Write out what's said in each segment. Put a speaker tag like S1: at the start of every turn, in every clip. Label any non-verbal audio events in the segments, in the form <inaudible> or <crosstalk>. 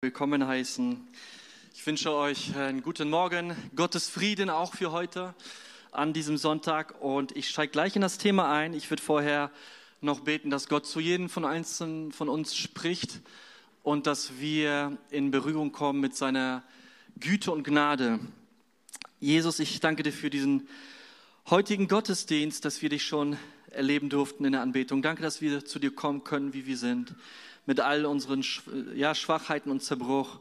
S1: willkommen heißen. Ich wünsche euch einen guten Morgen, Gottes Frieden auch für heute an diesem Sonntag und ich steige gleich in das Thema ein. Ich würde vorher noch beten, dass Gott zu jedem von einzelnen von uns spricht und dass wir in Berührung kommen mit seiner Güte und Gnade. Jesus, ich danke dir für diesen heutigen Gottesdienst, dass wir dich schon erleben durften in der Anbetung. Danke, dass wir zu dir kommen können, wie wir sind mit all unseren ja, Schwachheiten und Zerbruch.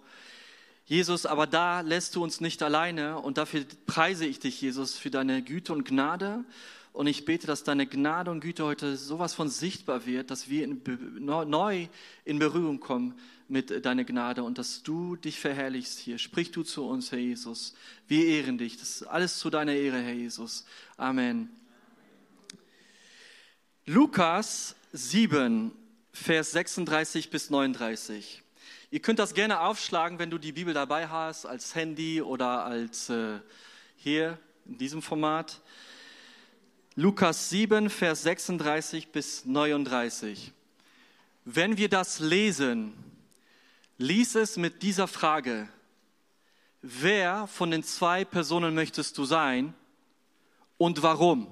S1: Jesus, aber da lässt du uns nicht alleine und dafür preise ich dich, Jesus, für deine Güte und Gnade. Und ich bete, dass deine Gnade und Güte heute sowas von sichtbar wird, dass wir in, neu in Berührung kommen mit deiner Gnade und dass du dich verherrlichst hier. Sprich du zu uns, Herr Jesus. Wir ehren dich. Das ist alles zu deiner Ehre, Herr Jesus. Amen. Lukas 7, Vers 36 bis 39. Ihr könnt das gerne aufschlagen, wenn du die Bibel dabei hast, als Handy oder als äh, hier in diesem Format. Lukas 7, Vers 36 bis 39. Wenn wir das lesen, lies es mit dieser Frage. Wer von den zwei Personen möchtest du sein und warum?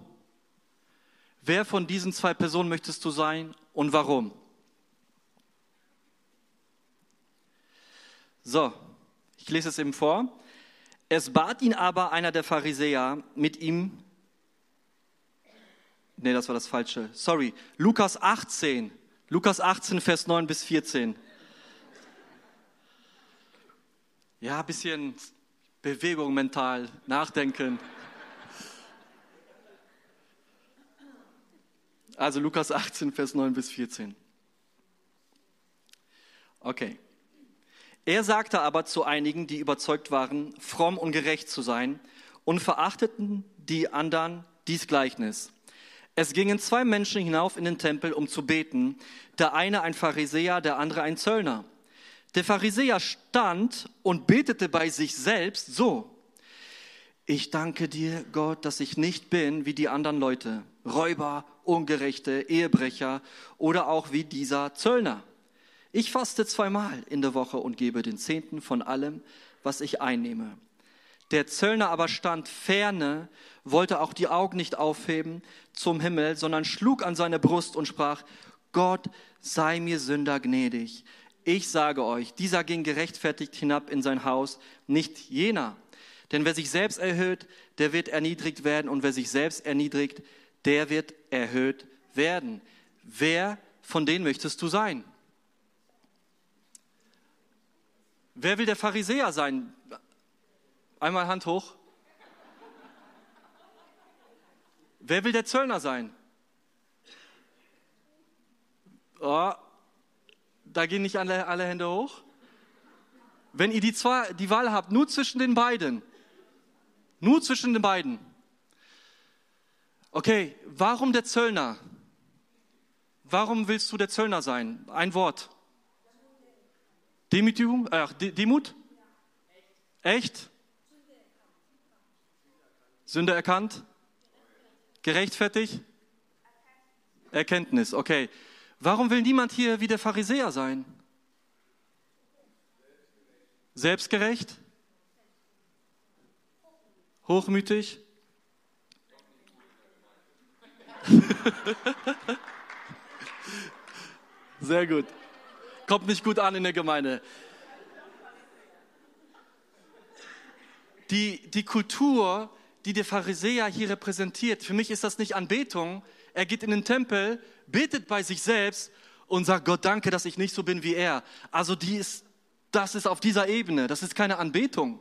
S1: Wer von diesen zwei Personen möchtest du sein und warum? So, ich lese es eben vor. Es bat ihn aber einer der Pharisäer, mit ihm, nee, das war das Falsche, sorry, Lukas 18, Lukas 18, Vers 9 bis 14. Ja, ein bisschen Bewegung mental, nachdenken. Also Lukas 18, Vers 9 bis 14. Okay. Er sagte aber zu einigen, die überzeugt waren, fromm und gerecht zu sein, und verachteten die anderen dies Gleichnis. Es gingen zwei Menschen hinauf in den Tempel, um zu beten, der eine ein Pharisäer, der andere ein Zöllner. Der Pharisäer stand und betete bei sich selbst so, ich danke dir, Gott, dass ich nicht bin wie die anderen Leute, Räuber, Ungerechte, Ehebrecher oder auch wie dieser Zöllner. Ich faste zweimal in der Woche und gebe den Zehnten von allem, was ich einnehme. Der Zöllner aber stand ferne, wollte auch die Augen nicht aufheben zum Himmel, sondern schlug an seine Brust und sprach, Gott sei mir Sünder gnädig. Ich sage euch, dieser ging gerechtfertigt hinab in sein Haus, nicht jener. Denn wer sich selbst erhöht, der wird erniedrigt werden, und wer sich selbst erniedrigt, der wird erhöht werden. Wer von denen möchtest du sein? Wer will der Pharisäer sein? Einmal Hand hoch. Wer will der Zöllner sein? Oh, da gehen nicht alle, alle Hände hoch. Wenn ihr die, zwei, die Wahl habt, nur zwischen den beiden, nur zwischen den beiden. Okay, warum der Zöllner? Warum willst du der Zöllner sein? Ein Wort. Demütigung? Ach, Demut? Echt? Sünde erkannt? Gerechtfertigt? Erkenntnis, okay. Warum will niemand hier wie der Pharisäer sein? Selbstgerecht? Hochmütig? <laughs> Sehr gut kommt nicht gut an in der Gemeinde. Die, die Kultur, die der Pharisäer hier repräsentiert, für mich ist das nicht Anbetung. Er geht in den Tempel, betet bei sich selbst und sagt, Gott danke, dass ich nicht so bin wie er. Also die ist, das ist auf dieser Ebene, das ist keine Anbetung.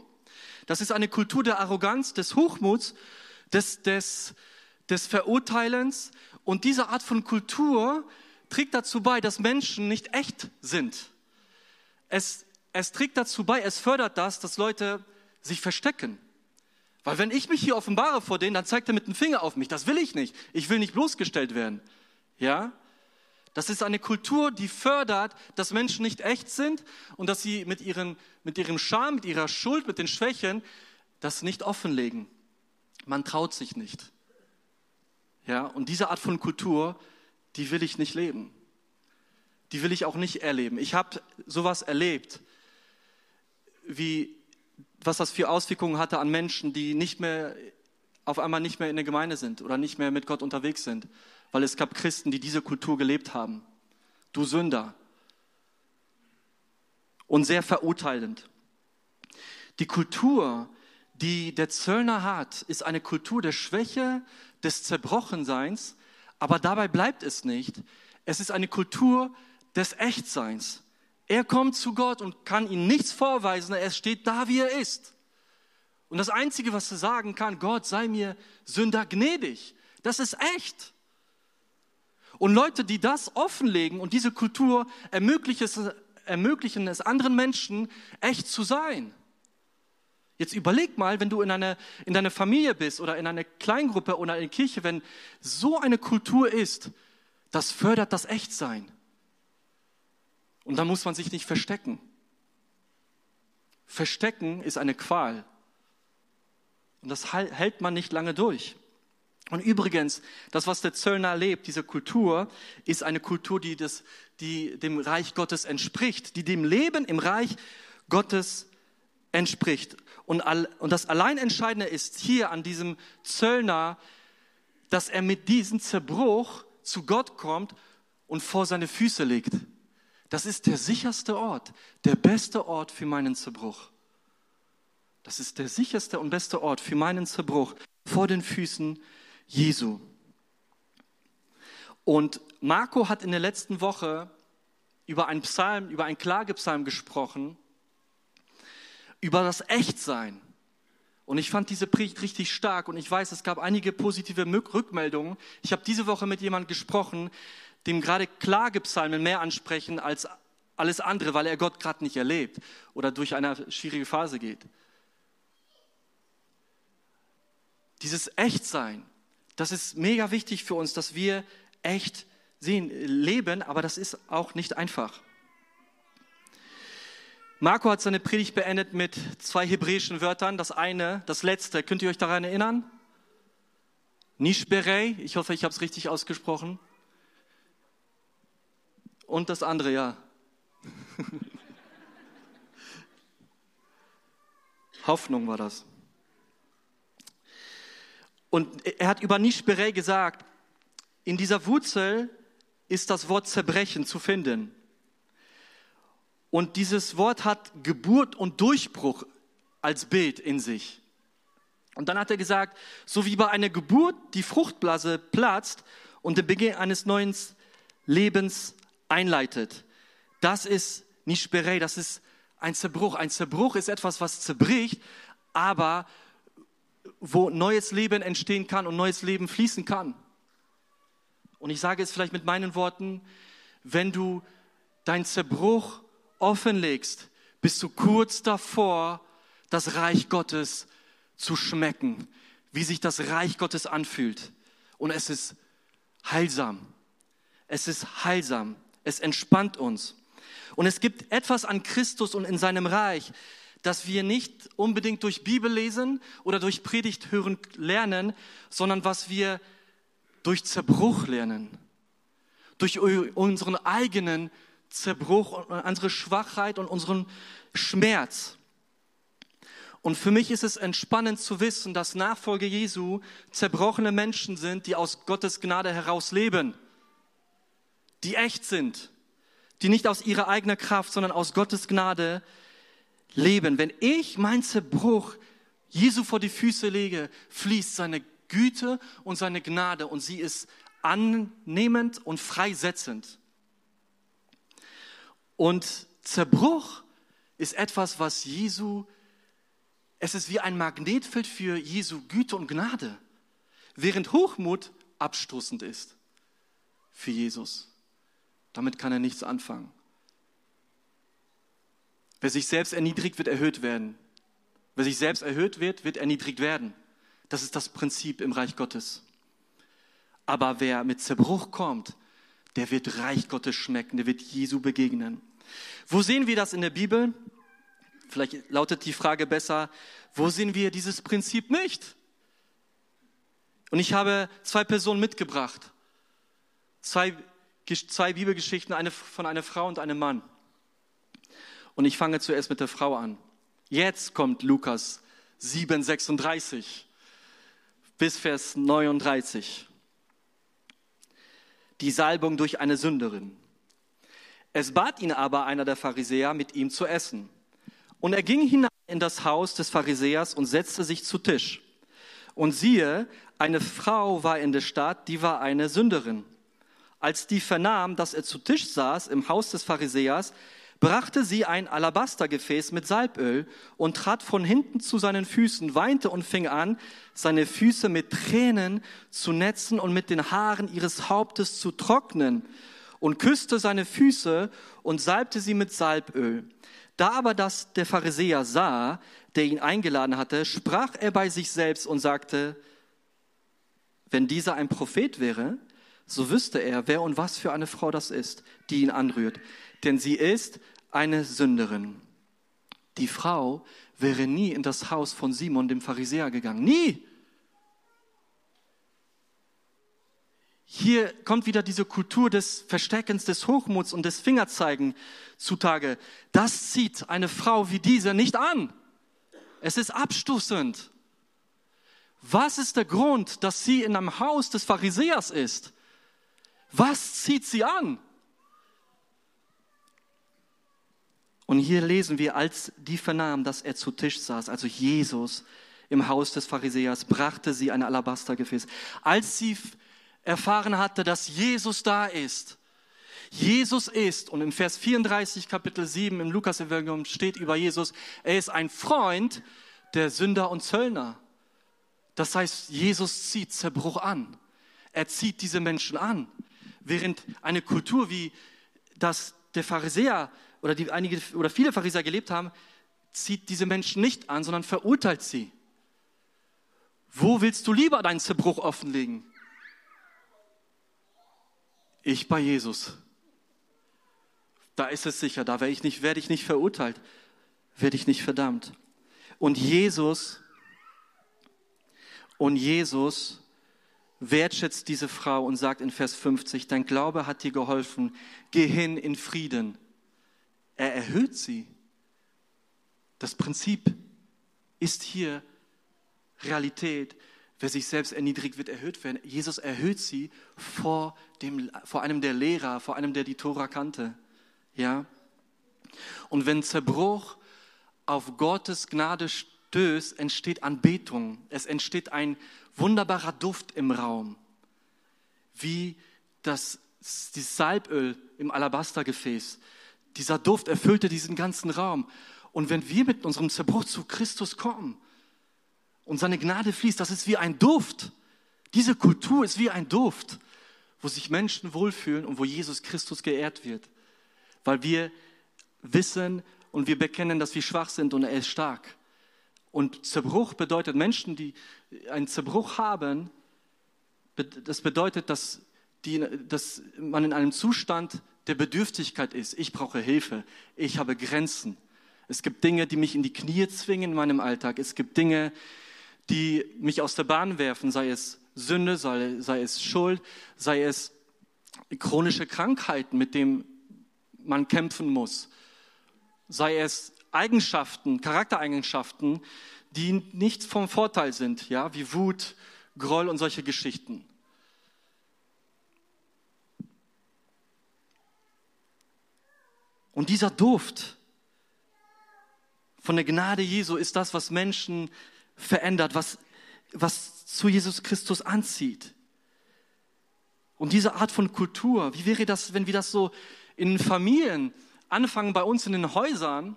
S1: Das ist eine Kultur der Arroganz, des Hochmuts, des, des, des Verurteilens. Und diese Art von Kultur trägt dazu bei, dass Menschen nicht echt sind. Es, es trägt dazu bei, es fördert das, dass Leute sich verstecken. Weil wenn ich mich hier offenbare vor denen, dann zeigt er mit dem Finger auf mich. Das will ich nicht. Ich will nicht bloßgestellt werden. Ja? Das ist eine Kultur, die fördert, dass Menschen nicht echt sind und dass sie mit, ihren, mit ihrem Scham, mit ihrer Schuld, mit den Schwächen das nicht offenlegen. Man traut sich nicht. Ja? Und diese Art von Kultur die will ich nicht leben. Die will ich auch nicht erleben. Ich habe sowas erlebt. wie, was das für Auswirkungen hatte an Menschen, die nicht mehr, auf einmal nicht mehr in der Gemeinde sind oder nicht mehr mit Gott unterwegs sind, weil es gab Christen, die diese Kultur gelebt haben. Du Sünder. Und sehr verurteilend. Die Kultur, die der Zöllner hat, ist eine Kultur der Schwäche, des Zerbrochenseins, aber dabei bleibt es nicht. Es ist eine Kultur des Echtseins. Er kommt zu Gott und kann ihm nichts vorweisen, er steht da, wie er ist. Und das Einzige, was er sagen kann, Gott sei mir Sünder gnädig, das ist echt. Und Leute, die das offenlegen und diese Kultur ermöglichen es, ermöglichen es anderen Menschen, echt zu sein. Jetzt überleg mal, wenn du in, eine, in deiner Familie bist oder in einer Kleingruppe oder in der Kirche, wenn so eine Kultur ist, das fördert das Echtsein. Und da muss man sich nicht verstecken. Verstecken ist eine Qual. Und das hält man nicht lange durch. Und übrigens, das, was der Zöllner erlebt, diese Kultur, ist eine Kultur, die, das, die dem Reich Gottes entspricht, die dem Leben im Reich Gottes entspricht. Und, all, und das Alleinentscheidende ist hier an diesem Zöllner, dass er mit diesem Zerbruch zu Gott kommt und vor seine Füße legt. Das ist der sicherste Ort, der beste Ort für meinen Zerbruch. Das ist der sicherste und beste Ort für meinen Zerbruch vor den Füßen Jesu. Und Marco hat in der letzten Woche über einen Psalm, über einen Klagepsalm gesprochen, über das Echtsein. Und ich fand diese Predigt richtig stark und ich weiß, es gab einige positive Rückmeldungen. Ich habe diese Woche mit jemandem gesprochen, dem gerade Klagepsalmen mehr ansprechen als alles andere, weil er Gott gerade nicht erlebt oder durch eine schwierige Phase geht. Dieses Echtsein, das ist mega wichtig für uns, dass wir echt sehen, leben, aber das ist auch nicht einfach. Marco hat seine Predigt beendet mit zwei hebräischen Wörtern. Das eine, das letzte, könnt ihr euch daran erinnern? Nishberei, ich hoffe, ich habe es richtig ausgesprochen. Und das andere, ja. <laughs> Hoffnung war das. Und er hat über Nishberei gesagt, in dieser Wurzel ist das Wort Zerbrechen zu finden. Und dieses Wort hat Geburt und Durchbruch als Bild in sich. Und dann hat er gesagt, so wie bei einer Geburt die Fruchtblase platzt und den Beginn eines neuen Lebens einleitet. Das ist nicht Sperrei, das ist ein Zerbruch. Ein Zerbruch ist etwas, was zerbricht, aber wo neues Leben entstehen kann und neues Leben fließen kann. Und ich sage es vielleicht mit meinen Worten, wenn du dein Zerbruch offenlegst, bist du kurz davor, das Reich Gottes zu schmecken, wie sich das Reich Gottes anfühlt. Und es ist heilsam. Es ist heilsam. Es entspannt uns. Und es gibt etwas an Christus und in seinem Reich, das wir nicht unbedingt durch Bibel lesen oder durch Predigt hören lernen, sondern was wir durch Zerbruch lernen. Durch unseren eigenen Zerbruch und unsere Schwachheit und unseren Schmerz. Und für mich ist es entspannend zu wissen, dass Nachfolge Jesu zerbrochene Menschen sind, die aus Gottes Gnade heraus leben, die echt sind, die nicht aus ihrer eigenen Kraft, sondern aus Gottes Gnade leben. Wenn ich mein Zerbruch Jesu vor die Füße lege, fließt seine Güte und seine Gnade und sie ist annehmend und freisetzend. Und Zerbruch ist etwas, was Jesu, es ist wie ein Magnetfeld für Jesu Güte und Gnade, während Hochmut abstoßend ist für Jesus. Damit kann er nichts anfangen. Wer sich selbst erniedrigt, wird erhöht werden. Wer sich selbst erhöht wird, wird erniedrigt werden. Das ist das Prinzip im Reich Gottes. Aber wer mit Zerbruch kommt, der wird Reich Gottes schmecken, der wird Jesu begegnen. Wo sehen wir das in der Bibel? Vielleicht lautet die Frage besser, wo sehen wir dieses Prinzip nicht? Und ich habe zwei Personen mitgebracht. Zwei, zwei Bibelgeschichten, eine von einer Frau und einem Mann. Und ich fange zuerst mit der Frau an. Jetzt kommt Lukas 7, 36 bis Vers 39. Die Salbung durch eine Sünderin. Es bat ihn aber einer der Pharisäer, mit ihm zu essen. Und er ging hinein in das Haus des Pharisäers und setzte sich zu Tisch. Und siehe, eine Frau war in der Stadt, die war eine Sünderin. Als die vernahm, dass er zu Tisch saß im Haus des Pharisäers, brachte sie ein Alabastergefäß mit Salböl und trat von hinten zu seinen Füßen, weinte und fing an, seine Füße mit Tränen zu netzen und mit den Haaren ihres Hauptes zu trocknen und küsste seine Füße und salbte sie mit Salböl. Da aber das der Pharisäer sah, der ihn eingeladen hatte, sprach er bei sich selbst und sagte, wenn dieser ein Prophet wäre, so wüsste er, wer und was für eine Frau das ist, die ihn anrührt. Denn sie ist eine Sünderin. Die Frau wäre nie in das Haus von Simon, dem Pharisäer, gegangen. Nie! Hier kommt wieder diese Kultur des Versteckens, des Hochmuts und des Fingerzeigen zutage. Das zieht eine Frau wie diese nicht an. Es ist abstoßend. Was ist der Grund, dass sie in einem Haus des Pharisäers ist? Was zieht sie an? Und hier lesen wir, als die vernahm, dass er zu Tisch saß, also Jesus im Haus des Pharisäers, brachte sie ein Alabastergefäß. Als sie erfahren hatte, dass Jesus da ist, Jesus ist, und im Vers 34, Kapitel 7 im Lukas-Evangelium steht über Jesus, er ist ein Freund der Sünder und Zöllner. Das heißt, Jesus zieht Zerbruch an. Er zieht diese Menschen an. Während eine Kultur wie das der Pharisäer oder die einige oder viele Pharisäer gelebt haben, zieht diese Menschen nicht an, sondern verurteilt sie. Wo willst du lieber deinen Zerbruch offenlegen? Ich bei Jesus. Da ist es sicher, da werde ich nicht, werde ich nicht verurteilt, werde ich nicht verdammt. Und Jesus, und Jesus wertschätzt diese Frau und sagt in Vers 50, dein Glaube hat dir geholfen, geh hin in Frieden. Er erhöht sie. Das Prinzip ist hier Realität. Wer sich selbst erniedrigt, wird erhöht werden. Jesus erhöht sie vor, dem, vor einem der Lehrer, vor einem, der die Tora kannte. Ja? Und wenn Zerbruch auf Gottes Gnade stößt, entsteht Anbetung. Es entsteht ein wunderbarer Duft im Raum. Wie das, das Salböl im Alabastergefäß. Dieser Duft erfüllte diesen ganzen Raum. Und wenn wir mit unserem Zerbruch zu Christus kommen und seine Gnade fließt, das ist wie ein Duft. Diese Kultur ist wie ein Duft, wo sich Menschen wohlfühlen und wo Jesus Christus geehrt wird. Weil wir wissen und wir bekennen, dass wir schwach sind und er ist stark. Und Zerbruch bedeutet, Menschen, die einen Zerbruch haben, das bedeutet, dass, die, dass man in einem Zustand der Bedürftigkeit ist. Ich brauche Hilfe. Ich habe Grenzen. Es gibt Dinge, die mich in die Knie zwingen in meinem Alltag. Es gibt Dinge, die mich aus der Bahn werfen, sei es Sünde, sei, sei es Schuld, sei es chronische Krankheiten, mit denen man kämpfen muss, sei es Eigenschaften, Charaktereigenschaften, die nicht vom Vorteil sind, ja, wie Wut, Groll und solche Geschichten. Und dieser Duft von der Gnade Jesu ist das, was Menschen verändert, was, was zu Jesus Christus anzieht. Und diese Art von Kultur, wie wäre das, wenn wir das so in Familien anfangen, bei uns in den Häusern,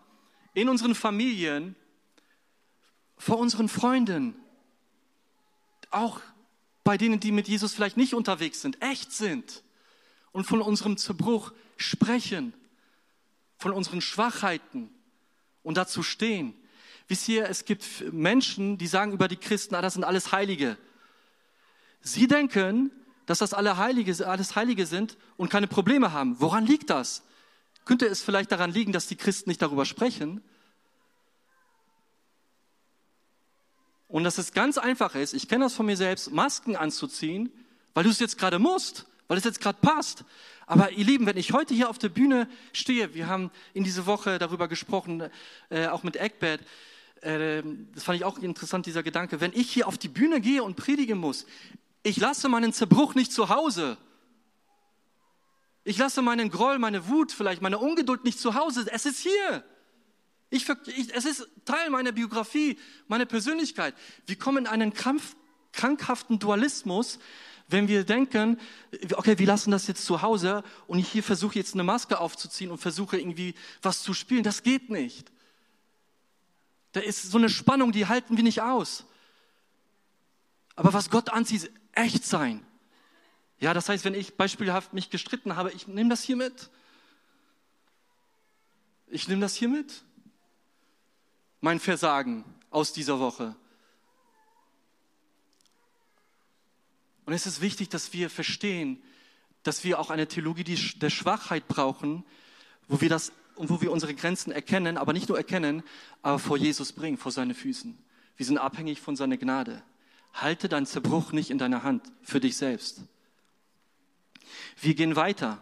S1: in unseren Familien, vor unseren Freunden, auch bei denen, die mit Jesus vielleicht nicht unterwegs sind, echt sind und von unserem Zerbruch sprechen von unseren Schwachheiten und dazu stehen. Wisst ihr, es gibt Menschen, die sagen über die Christen, ah, das sind alles Heilige. Sie denken, dass das alle Heilige, alles Heilige sind und keine Probleme haben. Woran liegt das? Könnte es vielleicht daran liegen, dass die Christen nicht darüber sprechen? Und dass es ganz einfach ist, ich kenne das von mir selbst, Masken anzuziehen, weil du es jetzt gerade musst, weil es jetzt gerade passt. Aber ihr Lieben, wenn ich heute hier auf der Bühne stehe, wir haben in dieser Woche darüber gesprochen, äh, auch mit Eckbert, äh, das fand ich auch interessant, dieser Gedanke, wenn ich hier auf die Bühne gehe und predigen muss, ich lasse meinen Zerbruch nicht zu Hause. Ich lasse meinen Groll, meine Wut, vielleicht meine Ungeduld nicht zu Hause. Es ist hier. Ich, ich, es ist Teil meiner Biografie, meiner Persönlichkeit. Wir kommen in einen krampf, krankhaften Dualismus, wenn wir denken, okay, wir lassen das jetzt zu Hause und ich hier versuche jetzt eine Maske aufzuziehen und versuche irgendwie was zu spielen. Das geht nicht. Da ist so eine Spannung, die halten wir nicht aus. Aber was Gott anzieht, ist echt sein. Ja, das heißt, wenn ich beispielhaft mich gestritten habe, ich nehme das hier mit. Ich nehme das hier mit. Mein Versagen aus dieser Woche. Und es ist wichtig, dass wir verstehen, dass wir auch eine Theologie der Schwachheit brauchen, wo wir das wo wir unsere Grenzen erkennen, aber nicht nur erkennen, aber vor Jesus bringen, vor seine Füßen. Wir sind abhängig von seiner Gnade. Halte deinen Zerbruch nicht in deiner Hand für dich selbst. Wir gehen weiter.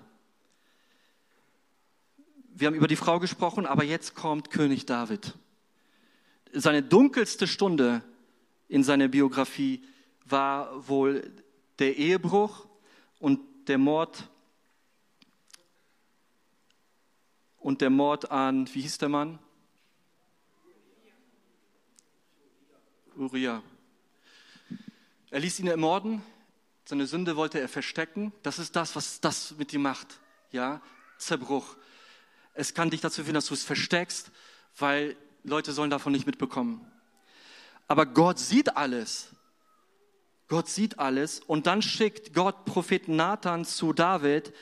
S1: Wir haben über die Frau gesprochen, aber jetzt kommt König David. Seine dunkelste Stunde in seiner Biografie war wohl der Ehebruch und der Mord und der Mord an, wie hieß der Mann? Uriah. Er ließ ihn ermorden, seine Sünde wollte er verstecken. Das ist das, was das mit dir macht. Ja, Zerbruch. Es kann dich dazu führen, dass du es versteckst, weil Leute sollen davon nicht mitbekommen. Aber Gott sieht alles. Gott sieht alles und dann schickt Gott Propheten Nathan zu David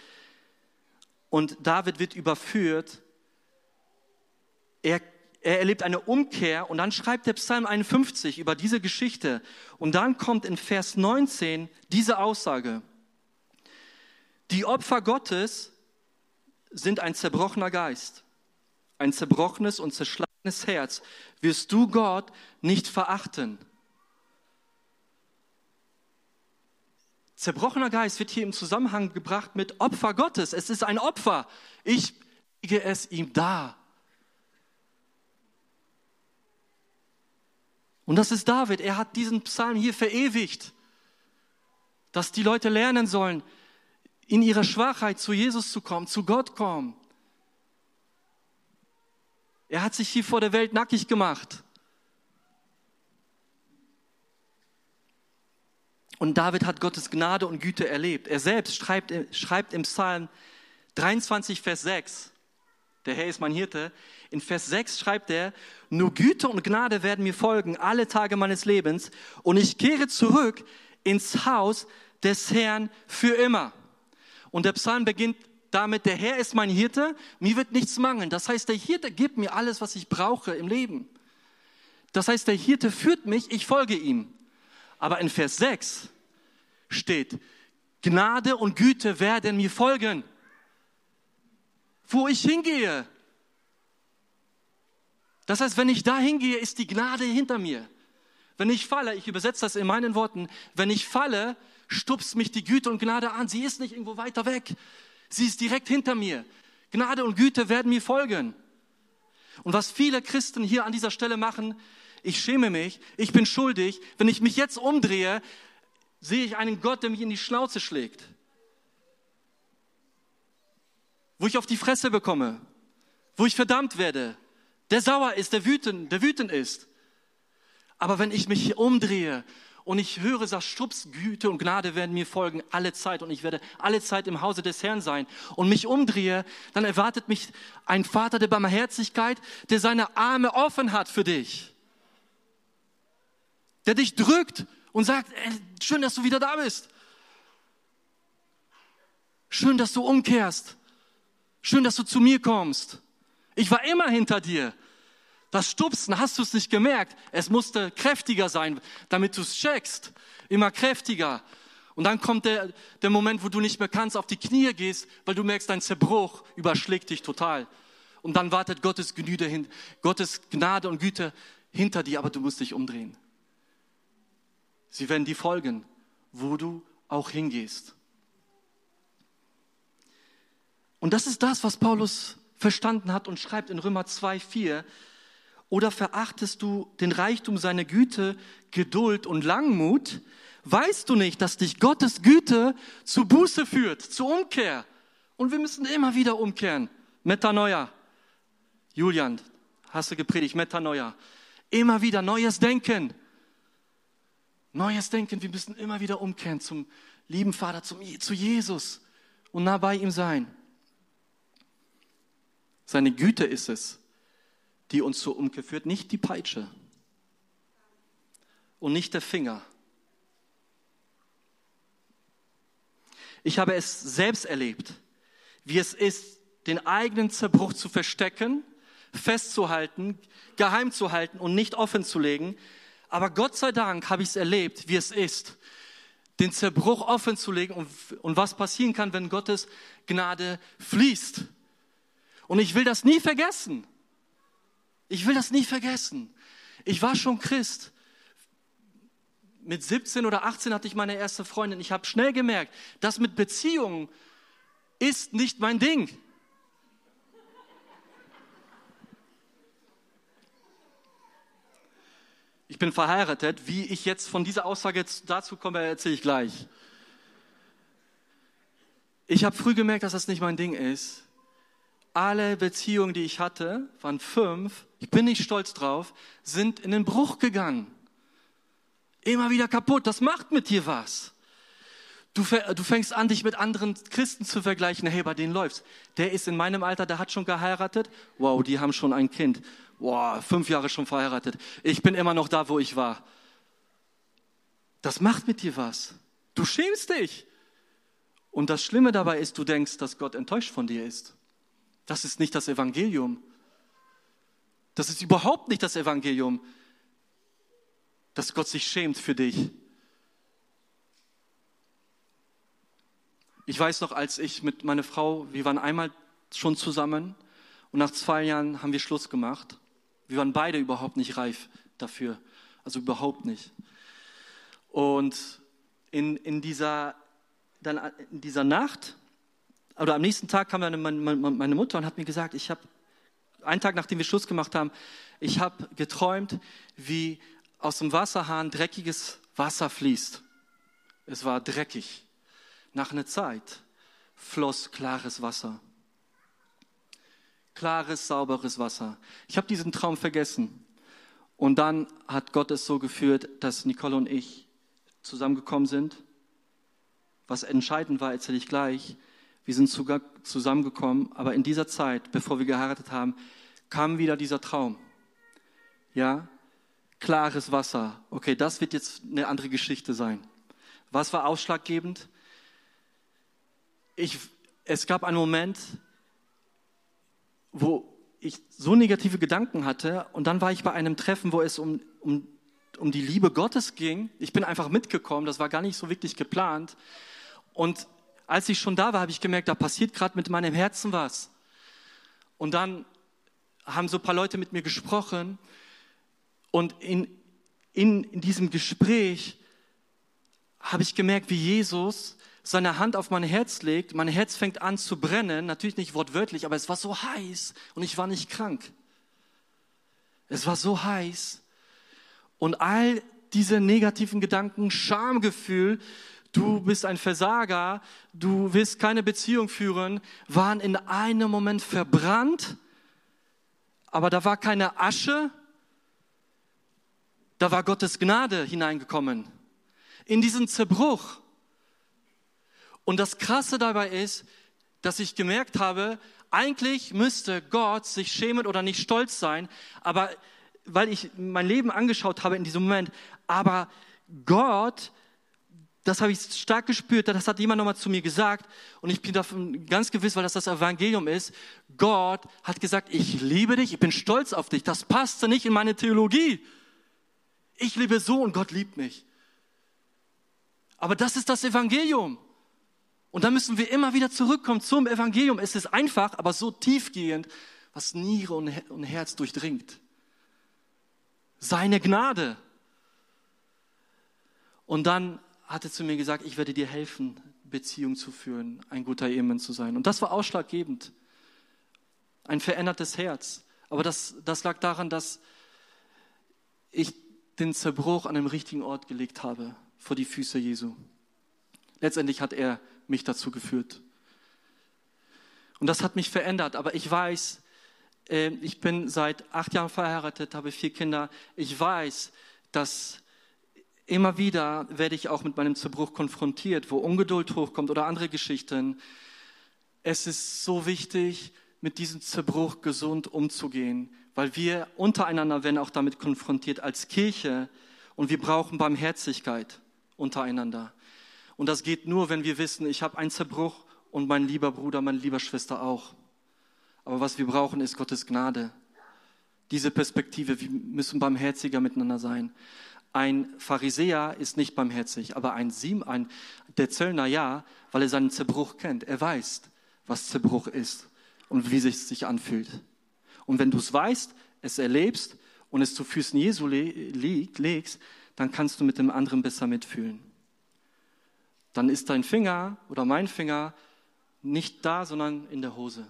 S1: und David wird überführt. Er er erlebt eine Umkehr und dann schreibt der Psalm 51 über diese Geschichte und dann kommt in Vers 19 diese Aussage. Die Opfer Gottes sind ein zerbrochener Geist, ein zerbrochenes und zerschlagenes Herz. Wirst du Gott nicht verachten? Zerbrochener Geist wird hier im Zusammenhang gebracht mit Opfer Gottes. Es ist ein Opfer. Ich lege es ihm dar. Und das ist David. Er hat diesen Psalm hier verewigt, dass die Leute lernen sollen, in ihrer Schwachheit zu Jesus zu kommen, zu Gott kommen. Er hat sich hier vor der Welt nackig gemacht. Und David hat Gottes Gnade und Güte erlebt. Er selbst schreibt, schreibt im Psalm 23, Vers 6, der Herr ist mein Hirte. In Vers 6 schreibt er, nur Güte und Gnade werden mir folgen alle Tage meines Lebens und ich kehre zurück ins Haus des Herrn für immer. Und der Psalm beginnt damit, der Herr ist mein Hirte, mir wird nichts mangeln. Das heißt, der Hirte gibt mir alles, was ich brauche im Leben. Das heißt, der Hirte führt mich, ich folge ihm. Aber in Vers 6 steht, Gnade und Güte werden mir folgen wo ich hingehe. Das heißt, wenn ich da hingehe, ist die Gnade hinter mir. Wenn ich falle, ich übersetze das in meinen Worten, wenn ich falle, stupst mich die Güte und Gnade an. Sie ist nicht irgendwo weiter weg. Sie ist direkt hinter mir. Gnade und Güte werden mir folgen. Und was viele Christen hier an dieser Stelle machen, ich schäme mich, ich bin schuldig. Wenn ich mich jetzt umdrehe, sehe ich einen Gott, der mich in die Schnauze schlägt wo ich auf die Fresse bekomme, wo ich verdammt werde, der sauer ist, der wütend, der wütend ist. Aber wenn ich mich umdrehe und ich höre, sagt, Stups, Güte und Gnade werden mir folgen alle Zeit und ich werde alle Zeit im Hause des Herrn sein und mich umdrehe, dann erwartet mich ein Vater der Barmherzigkeit, der seine Arme offen hat für dich. Der dich drückt und sagt, ey, schön, dass du wieder da bist. Schön, dass du umkehrst. Schön, dass du zu mir kommst. Ich war immer hinter dir. Das Stupsen, hast du es nicht gemerkt? Es musste kräftiger sein, damit du es checkst. Immer kräftiger. Und dann kommt der, der Moment, wo du nicht mehr kannst, auf die Knie gehst, weil du merkst, dein Zerbruch überschlägt dich total. Und dann wartet Gottes Gnade, hin, Gottes Gnade und Güte hinter dir, aber du musst dich umdrehen. Sie werden dir folgen, wo du auch hingehst. Und das ist das, was Paulus verstanden hat und schreibt in Römer 2, 4. Oder verachtest du den Reichtum seiner Güte, Geduld und Langmut? Weißt du nicht, dass dich Gottes Güte zu Buße führt, zur Umkehr? Und wir müssen immer wieder umkehren. Metanoia. Julian, hast du gepredigt, Metanoia. Immer wieder neues Denken. Neues Denken. Wir müssen immer wieder umkehren zum lieben Vater, zum, zu Jesus und nah bei ihm sein. Seine Güte ist es, die uns zur Umkehr führt, nicht die Peitsche und nicht der Finger. Ich habe es selbst erlebt, wie es ist, den eigenen Zerbruch zu verstecken, festzuhalten, geheim zu halten und nicht offen zu legen. Aber Gott sei Dank habe ich es erlebt, wie es ist, den Zerbruch offen zu legen und, und was passieren kann, wenn Gottes Gnade fließt. Und ich will das nie vergessen. Ich will das nie vergessen. Ich war schon Christ. Mit 17 oder 18 hatte ich meine erste Freundin. Ich habe schnell gemerkt, das mit Beziehungen ist nicht mein Ding. Bin verheiratet. Wie ich jetzt von dieser Aussage dazu komme, erzähle ich gleich. Ich habe früh gemerkt, dass das nicht mein Ding ist alle Beziehungen, die ich hatte, waren fünf, ich bin nicht stolz drauf, sind in den Bruch gegangen. Immer wieder kaputt. Das macht mit dir was. Du, du fängst an, dich mit anderen Christen zu vergleichen. Hey, bei denen läuft's. Der ist in meinem Alter, der hat schon geheiratet. Wow, die haben schon ein Kind. Wow, fünf Jahre schon verheiratet. Ich bin immer noch da, wo ich war. Das macht mit dir was. Du schämst dich. Und das Schlimme dabei ist, du denkst, dass Gott enttäuscht von dir ist. Das ist nicht das Evangelium. Das ist überhaupt nicht das Evangelium, dass Gott sich schämt für dich. Ich weiß noch, als ich mit meiner Frau, wir waren einmal schon zusammen und nach zwei Jahren haben wir Schluss gemacht. Wir waren beide überhaupt nicht reif dafür, also überhaupt nicht. Und in, in, dieser, dann in dieser Nacht oder am nächsten Tag kam dann meine Mutter und hat mir gesagt, ich habe, einen Tag nachdem wir Schluss gemacht haben, ich habe geträumt, wie aus dem Wasserhahn dreckiges Wasser fließt. Es war dreckig. Nach einer Zeit floss klares Wasser. Klares, sauberes Wasser. Ich habe diesen Traum vergessen. Und dann hat Gott es so geführt, dass Nicole und ich zusammengekommen sind. Was entscheidend war, erzähle ich gleich. Wir sind sogar zusammengekommen, aber in dieser Zeit, bevor wir geheiratet haben, kam wieder dieser Traum. Ja, klares Wasser. Okay, das wird jetzt eine andere Geschichte sein. Was war ausschlaggebend? Ich, es gab einen Moment, wo ich so negative Gedanken hatte und dann war ich bei einem Treffen, wo es um, um, um die Liebe Gottes ging. Ich bin einfach mitgekommen, das war gar nicht so wirklich geplant. Und als ich schon da war, habe ich gemerkt, da passiert gerade mit meinem Herzen was. Und dann haben so ein paar Leute mit mir gesprochen und in, in, in diesem Gespräch habe ich gemerkt, wie Jesus seine Hand auf mein Herz legt. Mein Herz fängt an zu brennen, natürlich nicht wortwörtlich, aber es war so heiß und ich war nicht krank. Es war so heiß. Und all diese negativen Gedanken, Schamgefühl, du bist ein Versager, du willst keine Beziehung führen, waren in einem Moment verbrannt, aber da war keine Asche, da war Gottes Gnade hineingekommen. In diesen Zerbruch. Und das Krasse dabei ist, dass ich gemerkt habe, eigentlich müsste Gott sich schämen oder nicht stolz sein, aber weil ich mein Leben angeschaut habe in diesem Moment, aber Gott das habe ich stark gespürt, das hat jemand nochmal zu mir gesagt und ich bin davon ganz gewiss, weil das das Evangelium ist. Gott hat gesagt, ich liebe dich, ich bin stolz auf dich. Das passte nicht in meine Theologie. Ich liebe so und Gott liebt mich. Aber das ist das Evangelium. Und da müssen wir immer wieder zurückkommen zum Evangelium. Es ist einfach, aber so tiefgehend, was Niere und Herz durchdringt. Seine Gnade. Und dann hat er zu mir gesagt, ich werde dir helfen, Beziehung zu führen, ein guter Ehemann zu sein. Und das war ausschlaggebend. Ein verändertes Herz. Aber das, das lag daran, dass ich den Zerbruch an dem richtigen Ort gelegt habe, vor die Füße Jesu. Letztendlich hat er mich dazu geführt. Und das hat mich verändert. Aber ich weiß, äh, ich bin seit acht Jahren verheiratet, habe vier Kinder. Ich weiß, dass immer wieder werde ich auch mit meinem Zerbruch konfrontiert, wo Ungeduld hochkommt oder andere Geschichten. Es ist so wichtig, mit diesem Zerbruch gesund umzugehen, weil wir untereinander werden auch damit konfrontiert als Kirche und wir brauchen Barmherzigkeit untereinander. Und das geht nur, wenn wir wissen, ich habe einen Zerbruch und mein lieber Bruder, meine liebe Schwester auch. Aber was wir brauchen, ist Gottes Gnade. Diese Perspektive, wir müssen barmherziger miteinander sein. Ein Pharisäer ist nicht barmherzig, aber ein Sim, ein, der Zöllner ja, weil er seinen Zerbruch kennt. Er weiß, was Zerbruch ist und wie es sich anfühlt. Und wenn du es weißt, es erlebst und es zu Füßen Jesu legst, dann kannst du mit dem anderen besser mitfühlen. Dann ist dein Finger oder mein Finger nicht da, sondern in der Hose.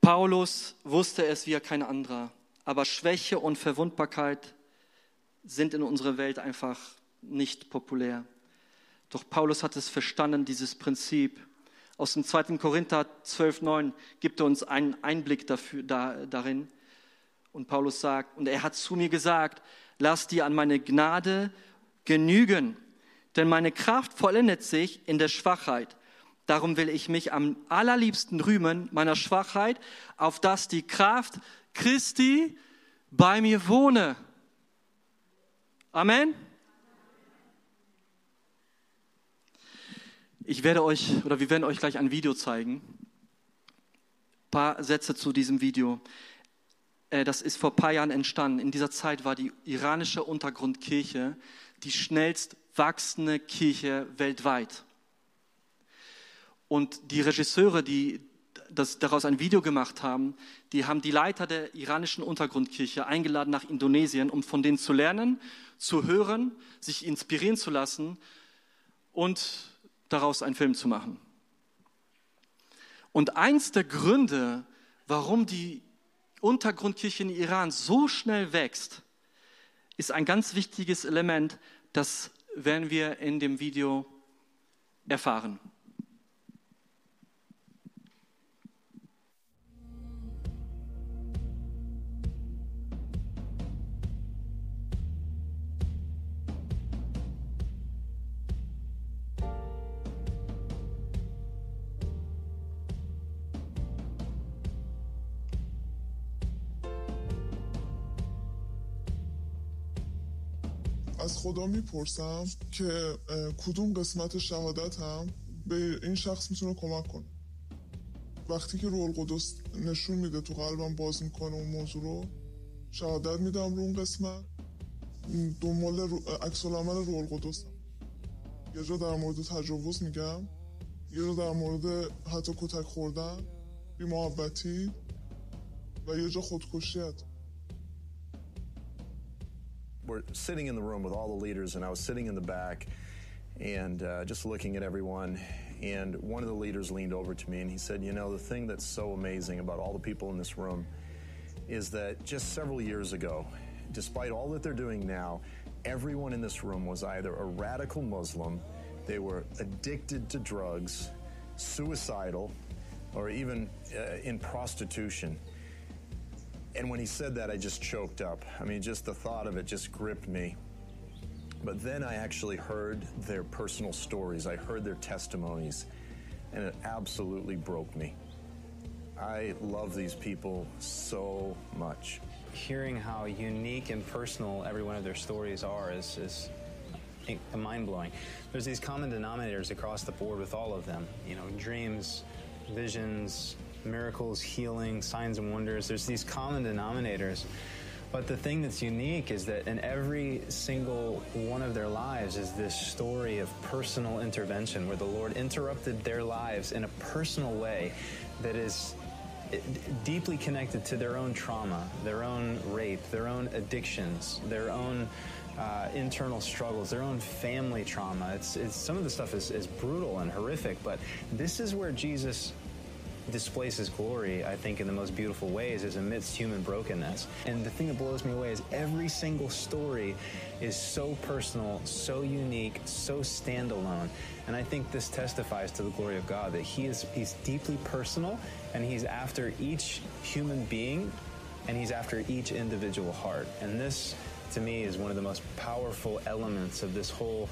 S1: Paulus wusste es wie kein anderer, aber Schwäche und Verwundbarkeit sind in unserer Welt einfach nicht populär. Doch Paulus hat es verstanden, dieses Prinzip. Aus dem 2. Korinther 12,9 gibt er uns einen Einblick dafür, da, darin. Und Paulus sagt, und er hat zu mir gesagt, lass dir an meine Gnade genügen, denn meine Kraft vollendet sich in der Schwachheit. Darum will ich mich am allerliebsten rühmen meiner Schwachheit, auf dass die Kraft Christi bei mir wohne. Amen. Ich werde euch, oder wir werden euch gleich ein Video zeigen. Ein paar Sätze zu diesem Video. Äh, das ist vor ein paar Jahren entstanden. In dieser Zeit war die iranische Untergrundkirche die schnellst wachsende Kirche weltweit. Und die Regisseure, die das, daraus ein Video gemacht haben, die haben die Leiter der iranischen Untergrundkirche eingeladen nach Indonesien, um von denen zu lernen, zu hören, sich inspirieren zu lassen und daraus einen Film zu machen. Und eins der Gründe, warum die Untergrundkirche in Iran so schnell wächst, ist ein ganz wichtiges Element, das werden wir in dem Video erfahren.
S2: خدا می‌پرسم که کدوم قسمت شهادت هم به این شخص می‌تونه کمک کنه؟ وقتی که رول قدس نشون میده تو قلبم باز می‌کنه اون موضوع رو شهادت میدم رو اون قسمت. دنبال عکس العمل رول قدس یه جا در مورد تجاوز میگم. یه جا در مورد حتی کتک خوردن بی محبتی و یه جا خودکشی
S3: we're sitting in the room with all the leaders, and I was sitting in the back and uh, just looking at everyone. And one of the leaders leaned over to me and he said, You know, the thing that's so amazing about all the people in this room is that just several years ago, despite all that they're doing now, everyone in this room was either a radical Muslim, they were addicted to drugs, suicidal, or even uh, in prostitution. And when he said that, I just choked up. I mean, just the thought of it just gripped me. But then I actually heard their personal stories, I heard their testimonies, and it absolutely broke me. I love these people so much.
S4: Hearing how unique and personal every one of their stories are is, is mind blowing. There's these common denominators across the board with all of them. You know, dreams, visions, miracles, healing, signs and wonders. There's these common denominators. But the thing that's unique is that in every single one of their lives is this story of personal intervention where the Lord interrupted their lives in a personal way that is deeply connected to their own trauma, their own rape, their own addictions, their own uh, internal struggles, their own family trauma. It's, it's some of the stuff is, is brutal and horrific, but this is where Jesus displays his glory, I think, in the most beautiful ways is amidst human brokenness. And the thing that blows me away is every single story is so personal, so unique, so standalone. And I think this testifies to the glory of God that he is he's deeply personal and he's after each human being and he's after each individual heart. And this to me is one of the most powerful elements of this whole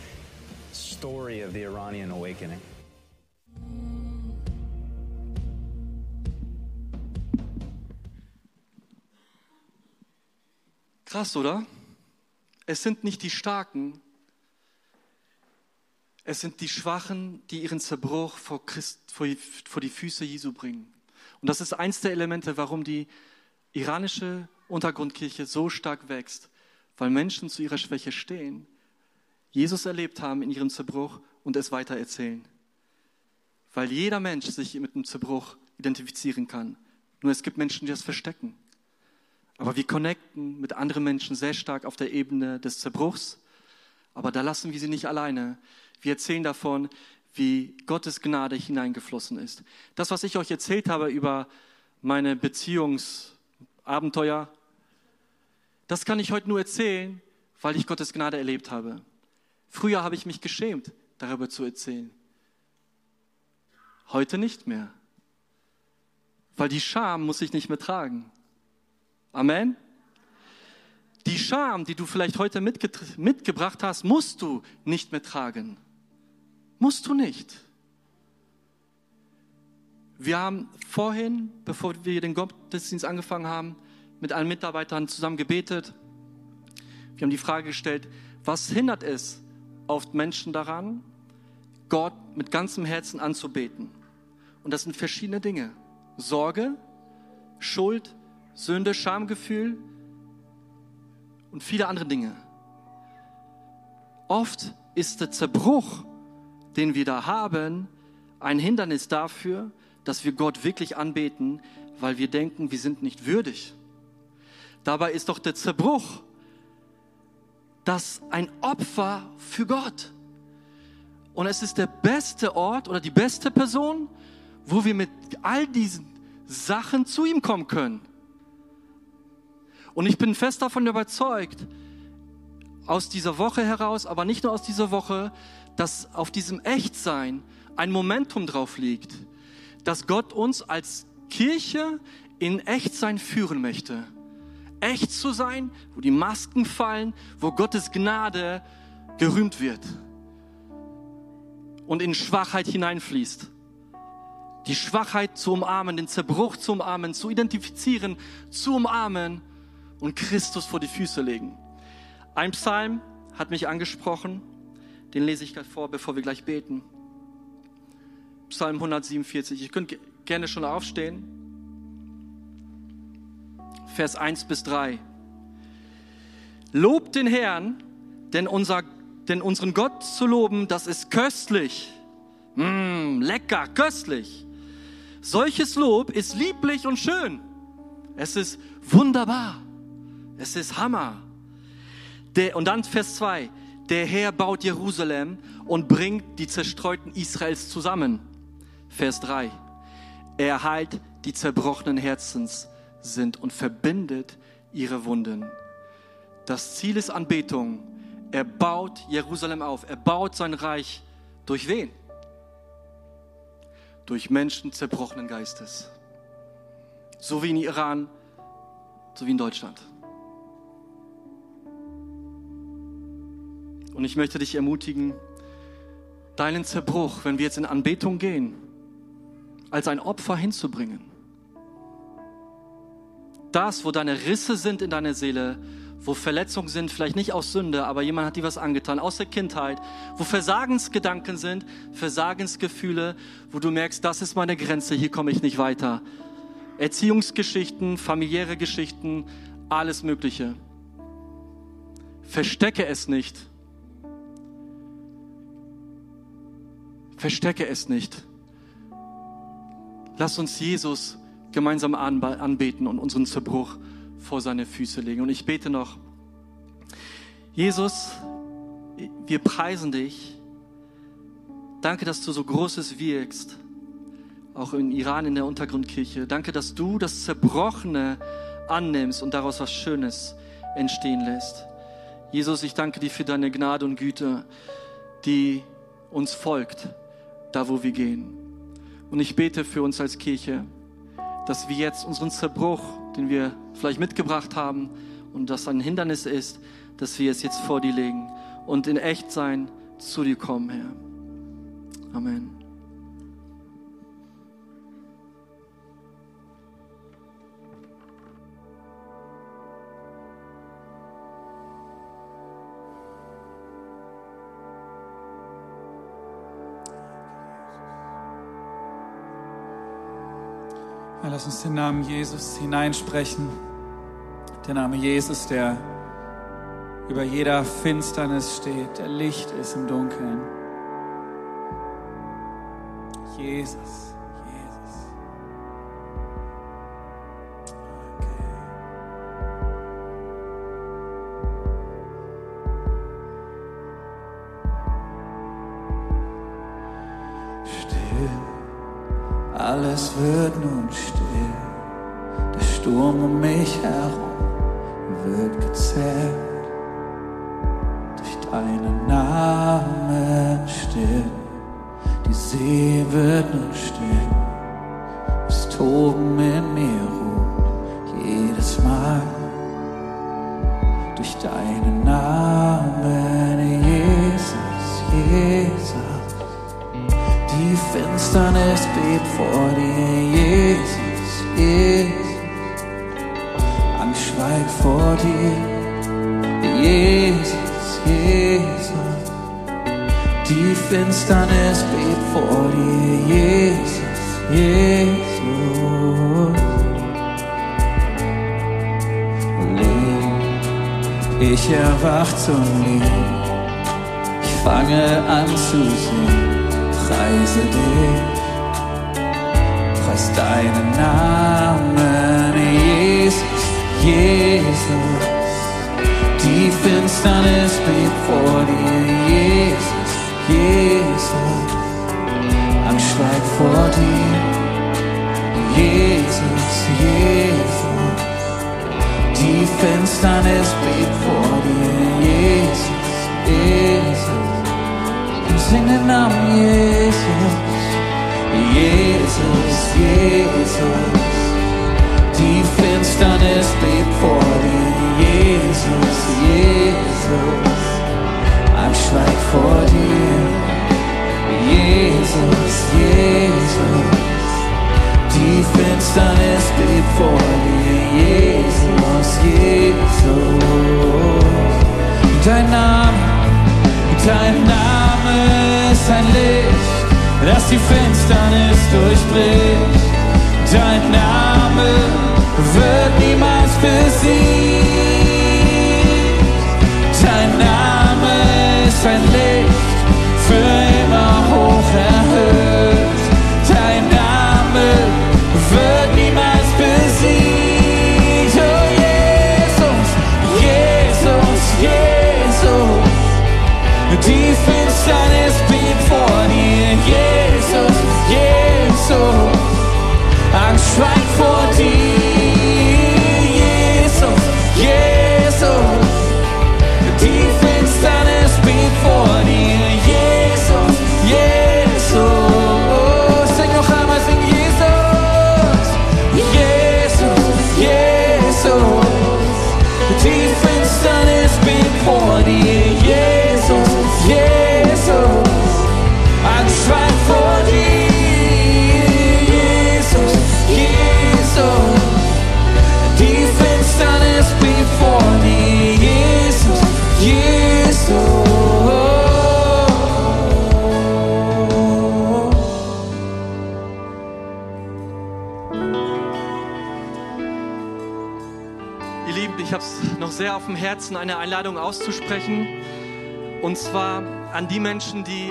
S4: story of the Iranian awakening.
S1: Krass, oder? Es sind nicht die Starken, es sind die Schwachen, die ihren Zerbruch vor, Christ, vor, die, vor die Füße Jesu bringen. Und das ist eins der Elemente, warum die iranische Untergrundkirche so stark wächst, weil Menschen zu ihrer Schwäche stehen, Jesus erlebt haben in ihrem Zerbruch und es weitererzählen. Weil jeder Mensch sich mit dem Zerbruch identifizieren kann. Nur es gibt Menschen, die das verstecken. Aber wir connecten mit anderen Menschen sehr stark auf der Ebene des Zerbruchs. Aber da lassen wir sie nicht alleine. Wir erzählen davon, wie Gottes Gnade hineingeflossen ist. Das, was ich euch erzählt habe über meine Beziehungsabenteuer, das kann ich heute nur erzählen, weil ich Gottes Gnade erlebt habe. Früher habe ich mich geschämt, darüber zu erzählen. Heute nicht mehr. Weil die Scham muss ich nicht mehr tragen. Amen. Die Scham, die du vielleicht heute mitge mitgebracht hast, musst du nicht mehr tragen. Musst du nicht. Wir haben vorhin, bevor wir den Gottesdienst angefangen haben, mit allen Mitarbeitern zusammen gebetet. Wir haben die Frage gestellt, was hindert es oft Menschen daran, Gott mit ganzem Herzen anzubeten? Und das sind verschiedene Dinge. Sorge, Schuld, Sünde, Schamgefühl und viele andere Dinge. Oft ist der Zerbruch, den wir da haben, ein Hindernis dafür, dass wir Gott wirklich anbeten, weil wir denken, wir sind nicht würdig. Dabei ist doch der Zerbruch das ein Opfer für Gott. Und es ist der beste Ort oder die beste Person, wo wir mit all diesen Sachen zu ihm kommen können. Und ich bin fest davon überzeugt, aus dieser Woche heraus, aber nicht nur aus dieser Woche, dass auf diesem Echtsein ein Momentum drauf liegt, dass Gott uns als Kirche in Echtsein führen möchte. Echt zu sein, wo die Masken fallen, wo Gottes Gnade gerühmt wird und in Schwachheit hineinfließt. Die Schwachheit zu umarmen, den Zerbruch zu umarmen, zu identifizieren, zu umarmen und Christus vor die Füße legen. Ein Psalm hat mich angesprochen, den lese ich gleich vor, bevor wir gleich beten. Psalm 147. Ich könnte gerne schon aufstehen. Vers 1 bis 3. Lobt den Herrn, denn, unser, denn unseren Gott zu loben, das ist köstlich. Mm, lecker, köstlich. Solches Lob ist lieblich und schön. Es ist wunderbar. Es ist Hammer. Der, und dann Vers 2. Der Herr baut Jerusalem und bringt die zerstreuten Israels zusammen. Vers 3. Er heilt die zerbrochenen Herzens sind und verbindet ihre Wunden. Das Ziel ist Anbetung. Er baut Jerusalem auf. Er baut sein Reich durch wen? Durch Menschen zerbrochenen Geistes. So wie in Iran, so wie in Deutschland. Und ich möchte dich ermutigen, deinen Zerbruch, wenn wir jetzt in Anbetung gehen, als ein Opfer hinzubringen. Das, wo deine Risse sind in deiner Seele, wo Verletzungen sind, vielleicht nicht aus Sünde, aber jemand hat dir was angetan, aus der Kindheit, wo Versagensgedanken sind, Versagensgefühle, wo du merkst, das ist meine Grenze, hier komme ich nicht weiter. Erziehungsgeschichten, familiäre Geschichten, alles Mögliche. Verstecke es nicht Verstecke es nicht. Lass uns Jesus gemeinsam anbeten und unseren Zerbruch vor seine Füße legen. Und ich bete noch, Jesus, wir preisen dich. Danke, dass du so Großes wirkst, auch in Iran in der Untergrundkirche. Danke, dass du das Zerbrochene annimmst und daraus was Schönes entstehen lässt. Jesus, ich danke dir für deine Gnade und Güte, die uns folgt, da wo wir gehen. Und ich bete für uns als Kirche, dass wir jetzt unseren Zerbruch, den wir vielleicht mitgebracht haben und das ein Hindernis ist, dass wir es jetzt vor dir legen und in Echtsein zu dir kommen, Herr. Amen.
S5: Ja, lass uns den Namen Jesus hineinsprechen. Der Name Jesus, der über jeder Finsternis steht, der Licht ist im Dunkeln. Jesus, Jesus. Die Finsternis bebt vor dir, Jesus, Jesus. Leben, ich erwach zum Leben. Ich fange an zu singen, preise dich, preis deinen Namen, Jesus, Jesus. Die Finsternis bebt vor dir, Jesus, Jesus. Schweigt vor dir, Jesus, Jesus. Die Finsternis bebt vor dir, Jesus, Jesus. Sing den Namen Jesus, Jesus, Jesus. Die Finsternis bebt vor dir, Jesus, Jesus. Angst schweigt vor dir, Jesus, Jesus. Die Finsternis bebt vor dir, Jesus, Jesus. Dein Name, dein Name ist ein Licht, das die Finsternis durchbricht. Dein Name wird niemals besiegt. Name ist ein Licht, für immer hoch erhöht.
S1: Ihr Lieben, ich habe es noch sehr auf dem Herzen, eine Einladung auszusprechen. Und zwar an die Menschen, die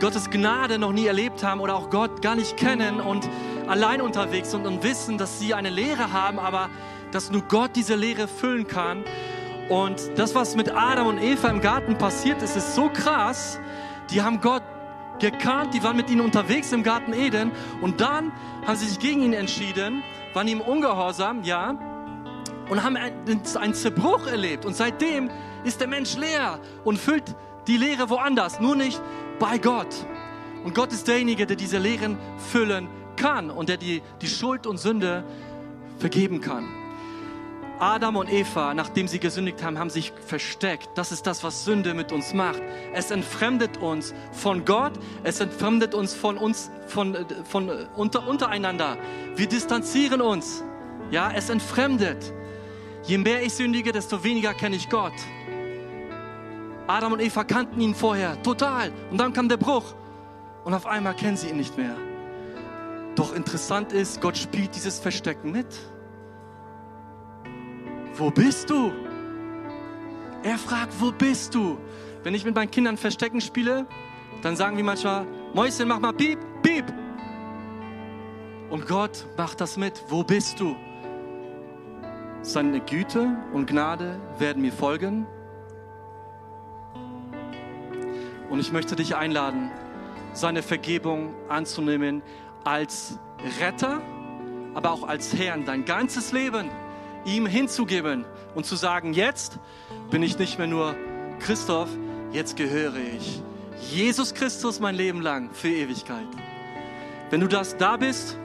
S1: Gottes Gnade noch nie erlebt haben oder auch Gott gar nicht kennen und allein unterwegs sind und wissen, dass sie eine Lehre haben, aber dass nur Gott diese Lehre füllen kann. Und das, was mit Adam und Eva im Garten passiert ist, ist so krass. Die haben Gott gekannt, die waren mit ihnen unterwegs im Garten Eden und dann haben sie sich gegen ihn entschieden, waren ihm ungehorsam, ja, und haben einen Zerbruch erlebt. Und seitdem ist der Mensch leer und füllt die Leere woanders, nur nicht bei Gott. Und Gott ist derjenige, der diese Lehren füllen kann und der die, die Schuld und Sünde vergeben kann. Adam und Eva, nachdem sie gesündigt haben, haben sich versteckt. Das ist das, was Sünde mit uns macht. Es entfremdet uns von Gott, es entfremdet uns von uns, von, von unter, untereinander. Wir distanzieren uns. Ja, es entfremdet. Je mehr ich sündige, desto weniger kenne ich Gott. Adam und Eva kannten ihn vorher total. Und dann kam der Bruch. Und auf einmal kennen sie ihn nicht mehr. Doch interessant ist, Gott spielt dieses Verstecken mit. Wo bist du? Er fragt, wo bist du? Wenn ich mit meinen Kindern Verstecken spiele, dann sagen wir manchmal, Mäuschen, mach mal piep, piep. Und Gott macht das mit. Wo bist du? Seine Güte und Gnade werden mir folgen. Und ich möchte dich einladen, seine Vergebung anzunehmen als Retter, aber auch als Herrn, dein ganzes Leben ihm hinzugeben und zu sagen, jetzt bin ich nicht mehr nur Christoph, jetzt gehöre ich Jesus Christus mein Leben lang für Ewigkeit. Wenn du das da bist,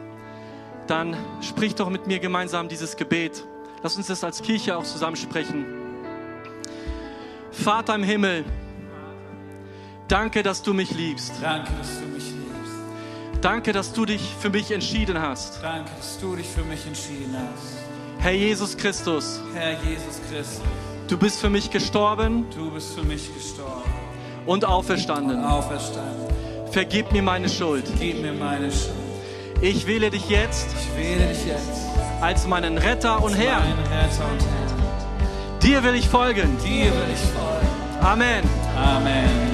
S1: dann sprich doch mit mir gemeinsam dieses Gebet. Lass uns das als Kirche auch zusammen sprechen. Vater im Himmel, danke, dass du mich liebst.
S5: Danke, dass du mich liebst.
S1: Danke, dass du dich für mich entschieden hast.
S5: Danke, dass du dich für mich entschieden hast.
S1: Herr Jesus Christus,
S5: Herr Jesus Christus,
S1: du bist für mich gestorben
S5: du bist für mich gestorben
S1: und
S5: und
S1: auferstanden.
S5: auferstanden.
S1: Vergib mir meine Schuld.
S5: Gib mir meine Schuld.
S1: Ich wähle dich jetzt
S5: Ich wähle dich jetzt,
S1: als meinen Retter und Herrn. Dir will ich folgen.
S5: Dir will ich folgen.
S1: Amen.
S5: Amen.